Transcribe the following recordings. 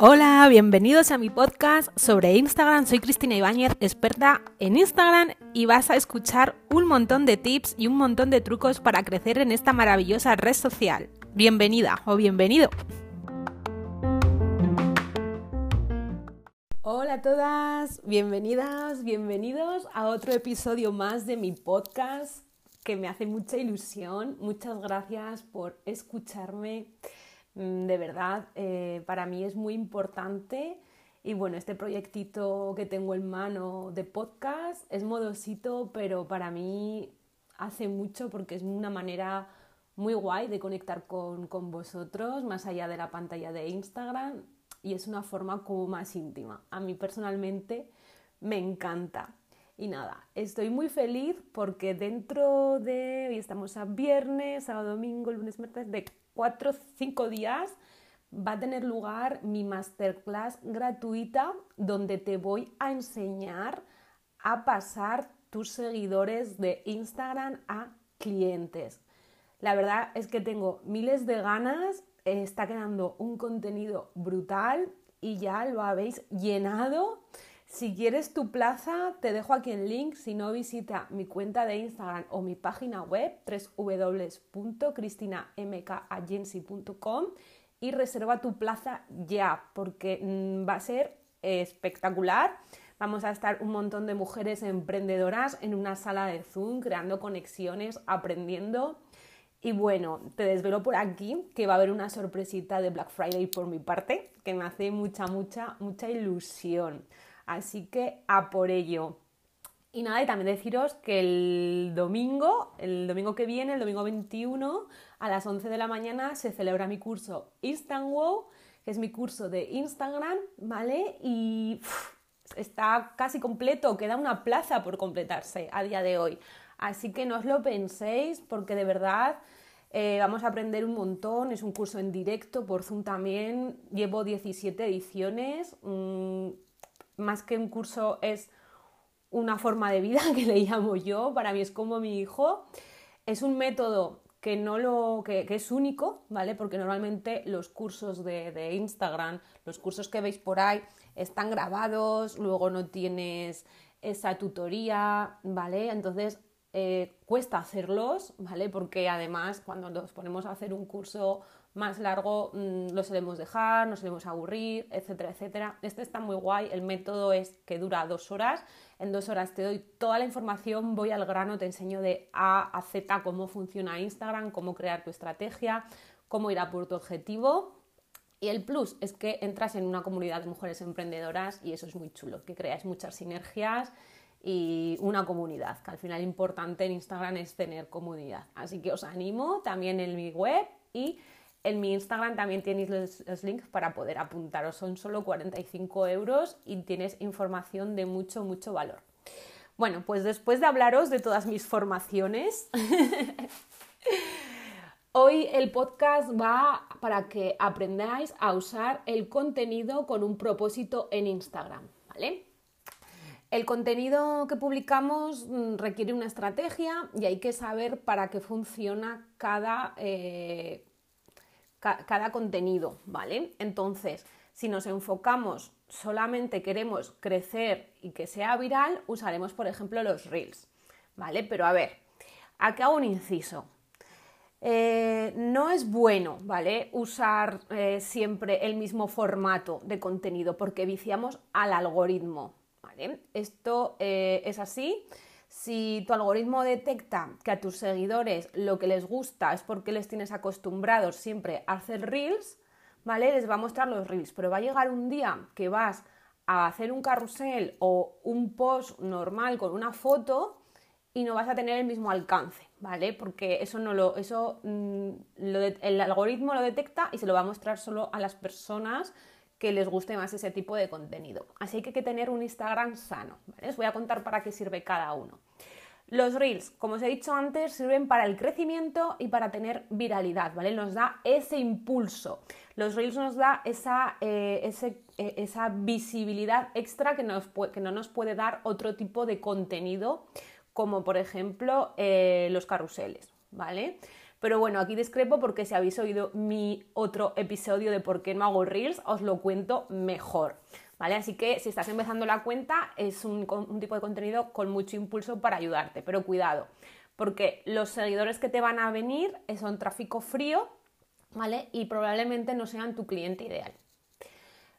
Hola, bienvenidos a mi podcast sobre Instagram. Soy Cristina Ibáñez, experta en Instagram y vas a escuchar un montón de tips y un montón de trucos para crecer en esta maravillosa red social. Bienvenida o bienvenido. Hola a todas, bienvenidas, bienvenidos a otro episodio más de mi podcast que me hace mucha ilusión. Muchas gracias por escucharme. Mm, de verdad, eh, para mí es muy importante. Y bueno, este proyectito que tengo en mano de podcast es modosito, pero para mí hace mucho porque es una manera muy guay de conectar con, con vosotros, más allá de la pantalla de Instagram, y es una forma como más íntima. A mí personalmente me encanta. Y nada, estoy muy feliz porque dentro de, hoy estamos a viernes, sábado, domingo, lunes, martes, de cuatro o cinco días va a tener lugar mi masterclass gratuita donde te voy a enseñar a pasar tus seguidores de Instagram a clientes. La verdad es que tengo miles de ganas, está quedando un contenido brutal y ya lo habéis llenado. Si quieres tu plaza, te dejo aquí el link. Si no, visita mi cuenta de Instagram o mi página web www.cristinamkagency.com y reserva tu plaza ya, porque mm, va a ser espectacular. Vamos a estar un montón de mujeres emprendedoras en una sala de Zoom, creando conexiones, aprendiendo. Y bueno, te desvelo por aquí que va a haber una sorpresita de Black Friday por mi parte, que me hace mucha, mucha, mucha ilusión. Así que a por ello. Y nada, y también deciros que el domingo, el domingo que viene, el domingo 21, a las 11 de la mañana, se celebra mi curso Instant Wow, que es mi curso de Instagram, ¿vale? Y está casi completo, queda una plaza por completarse a día de hoy. Así que no os lo penséis, porque de verdad eh, vamos a aprender un montón. Es un curso en directo por Zoom también. Llevo 17 ediciones. Mm, más que un curso es una forma de vida que le llamo yo, para mí es como mi hijo. Es un método que, no lo, que, es único, ¿vale? Porque normalmente los cursos de, Instagram, los cursos que veis por ahí, están grabados, luego no tienes esa tutoría, ¿vale? Entonces eh, cuesta hacerlos, ¿vale? Porque además cuando nos ponemos a hacer un curso más largo mm, lo solemos dejar, nos solemos aburrir, etcétera, etcétera. Este está muy guay, el método es que dura dos horas, en dos horas te doy toda la información, voy al grano, te enseño de A a Z cómo funciona Instagram, cómo crear tu estrategia, cómo ir a por tu objetivo. Y el plus es que entras en una comunidad de mujeres emprendedoras y eso es muy chulo, que creas muchas sinergias y una comunidad, que al final importante en Instagram es tener comunidad. Así que os animo también en mi web y en mi Instagram también tenéis los, links para poder apuntaros. Son solo 45 euros y tienes información de mucho, mucho valor. Bueno, pues después de hablaros de todas mis formaciones, hoy el podcast va para que aprendáis a usar el contenido con un propósito en Instagram, ¿vale? El contenido que publicamos mm, requiere una estrategia y hay que saber para qué funciona cada, eh, cada contenido, ¿vale? Entonces, si nos enfocamos solamente queremos crecer y que sea viral, usaremos, por ejemplo, los reels, ¿vale? Pero a ver, aquí hago un inciso. Eh, no es bueno, ¿vale? Usar eh, siempre el mismo formato de contenido porque viciamos al algoritmo, ¿vale? Esto eh, es así si tu algoritmo detecta que a tus seguidores lo que les gusta es porque les tienes acostumbrados siempre a hacer reels, ¿vale? Les va a mostrar los reels, pero va a llegar un día que vas a hacer un carrusel o un post normal con una foto y no vas a tener el mismo alcance, ¿vale? Porque eso no lo, eso mm, el algoritmo lo detecta y se lo va a mostrar solo a las personas que les guste más ese tipo de contenido. Así que hay que tener un Instagram sano. ¿vale? Os voy a contar para qué sirve cada uno. Los reels, como os he dicho antes, sirven para el crecimiento y para tener viralidad, ¿vale? Nos da ese impulso. Los reels nos da esa, eh, eh, visibilidad extra que, no nos puede dar otro tipo de contenido, como por ejemplo eh, los carruseles, ¿vale? Pero bueno, aquí discrepo porque si habéis oído mi otro episodio de por qué no hago reels, os lo cuento mejor. ¿Vale? Así que si estás empezando la cuenta, es un, tipo de contenido con mucho impulso para ayudarte, pero cuidado, porque los seguidores que te van a venir son tráfico frío, ¿vale? Y probablemente no sean tu cliente ideal.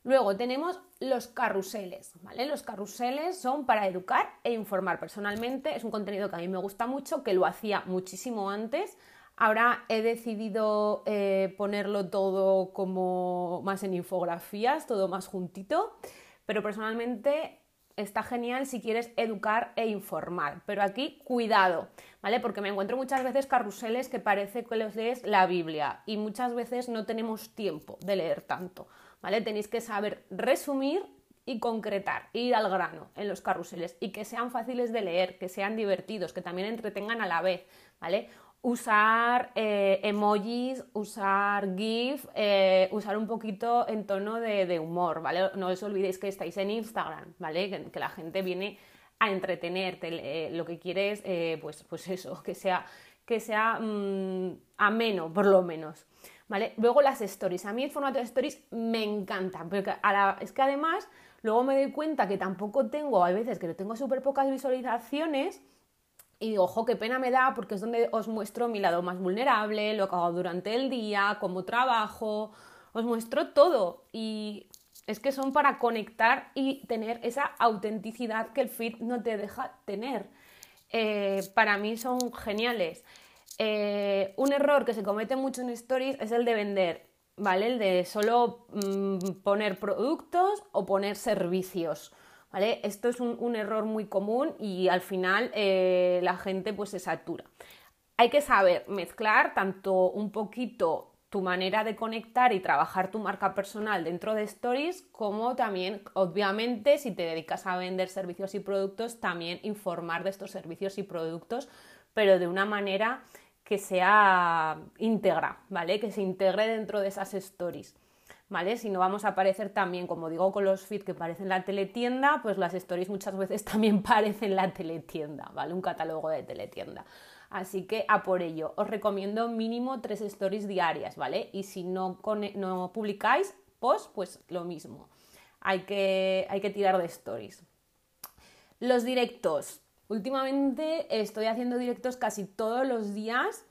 Luego tenemos los carruseles, ¿vale? Los carruseles son para educar e informar. Personalmente es un contenido que a mí me gusta mucho, que lo hacía muchísimo antes. Ahora he decidido eh, ponerlo todo como más en infografías, todo más juntito, pero personalmente está genial si quieres educar e informar. Pero aquí, cuidado, ¿vale? Porque me encuentro muchas veces carruseles que parece que los lees la Biblia y muchas veces no tenemos tiempo de leer tanto. ¿vale? Tenéis que saber resumir y concretar, ir al grano en los carruseles y que sean fáciles de leer, que sean divertidos, que también entretengan a la vez, ¿vale? Usar eh, emojis, usar GIF, eh, usar un poquito en tono de, humor, ¿vale? No os olvidéis que estáis en Instagram, ¿vale? Que, la gente viene a entretenerte, eh, lo que quieres, pues, pues eso, que sea, que sea mm, ameno, por lo menos. Luego las stories. A mí el formato de stories me encanta, porque es que además luego me doy cuenta que tampoco tengo, hay veces que tengo súper pocas visualizaciones y digo, ojo, qué pena me da porque es donde os muestro mi lado más vulnerable, lo que hago durante el día, cómo trabajo, os muestro todo y es que son para conectar y tener esa autenticidad que el feed no te deja tener. Eh, para mí son geniales. Eh, un error que se comete mucho en stories es el de vender, ¿vale? El de solo mm, poner productos o poner servicios. Esto es un, error muy común y al final eh, la gente pues se satura. Hay que saber mezclar tanto un poquito tu manera de conectar y trabajar tu marca personal dentro de Stories, como también, obviamente, si te dedicas a vender servicios y productos, también informar de estos servicios y productos, pero de una manera que sea íntegra, ¿vale? Que se integre dentro de esas stories. ¿Vale? Si no vamos a aparecer también, como digo, con los feeds que parecen la teletienda, pues las stories muchas veces también parecen la teletienda, ¿vale? Un catálogo de teletienda. Así que a por ello, os recomiendo mínimo tres stories diarias, ¿vale? Y si no, no publicáis post, pues lo mismo. Hay que, hay que tirar de stories. Los directos. Últimamente estoy haciendo directos casi todos los días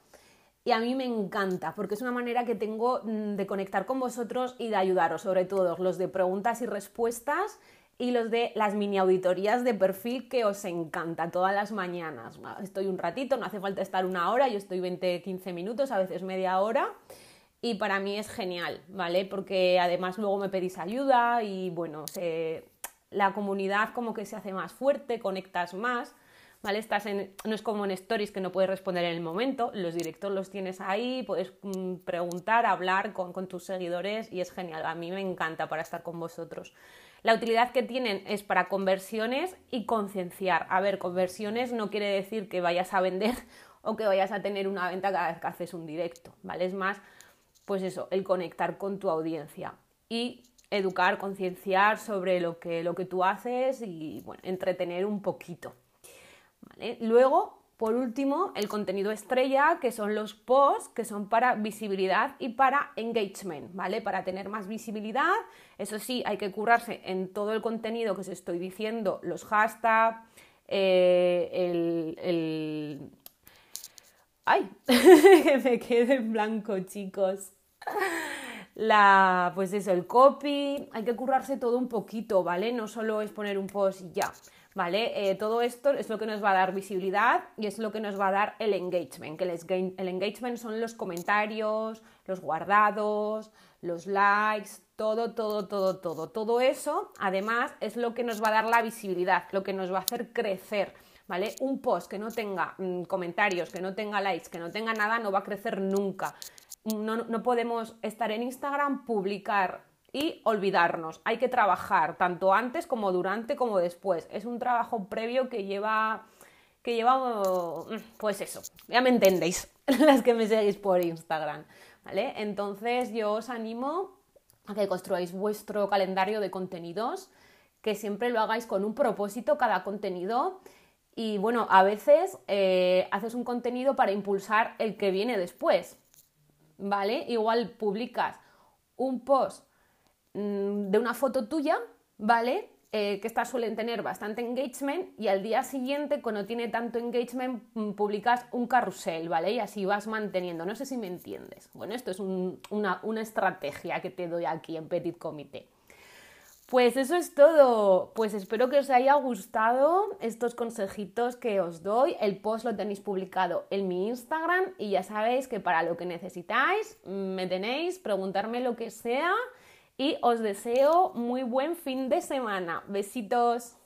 y a mí me encanta porque es una manera que tengo mm, de conectar con vosotros y de ayudaros, sobre todo los de preguntas y respuestas y los de las mini auditorías de perfil que os encanta todas las mañanas. Estoy un ratito, no hace falta estar una hora, yo estoy 20, 15 minutos, a veces media hora y para mí es genial, ¿vale? Porque además luego me pedís ayuda y bueno, la comunidad como que se hace más fuerte, conectas más. ¿Vale? Estás en, no es como en stories que no puedes responder en el momento, los directos los tienes ahí, puedes mm, preguntar, hablar con, con tus seguidores y es genial, a mí me encanta para estar con vosotros. La utilidad que tienen es para conversiones y concienciar. A ver, conversiones no quiere decir que vayas a vender o que vayas a tener una venta cada vez que haces un directo, ¿vale? Es más, pues eso, el conectar con tu audiencia y educar, concienciar sobre lo que, lo que tú haces y, bueno, entretener un poquito. Luego, por último, el contenido estrella, que son los posts, que son para visibilidad y para engagement, ¿vale? Para tener más visibilidad. Eso sí, hay que currarse en todo el contenido que os estoy diciendo, los hashtags, eh, el, ¡Ay! que me quede en blanco, chicos. La, pues eso, el copy, hay que currarse todo un poquito, ¿vale? No solo es poner un post y ya. ¿Vale? Eh, todo esto es lo que nos va a dar visibilidad y es lo que nos va a dar el engagement, que el, engagement son los comentarios, los guardados, los likes, todo, todo, todo, todo. Todo eso, además, es lo que nos va a dar la visibilidad, lo que nos va a hacer crecer. ¿Vale? Un post que no tenga mm, comentarios, que no tenga likes, que no tenga nada, no va a crecer nunca. no podemos estar en Instagram, publicar y olvidarnos. Hay que trabajar tanto antes como durante como después. Es un trabajo previo que lleva que lleva pues eso, ya me entendéis, las que me seguís por Instagram, ¿vale? Entonces yo os animo a que construáis vuestro calendario de contenidos, que siempre lo hagáis con un propósito cada contenido y bueno, a veces eh, haces un contenido para impulsar el que viene después, ¿vale? Igual publicas un post mm, de una foto tuya, ¿vale? Eh, que estas suelen tener bastante engagement y al día siguiente, cuando tiene tanto engagement, mm, publicas un carrusel, ¿vale? Y así vas manteniendo. No sé si me entiendes. Bueno, esto es una, una estrategia que te doy aquí en Petit Comité. Pues eso es todo. Pues espero que os haya gustado estos consejitos que os doy. El post lo tenéis publicado en mi Instagram y ya sabéis que para lo que necesitáis me tenéis, preguntarme lo que sea y os deseo muy buen fin de semana. Besitos.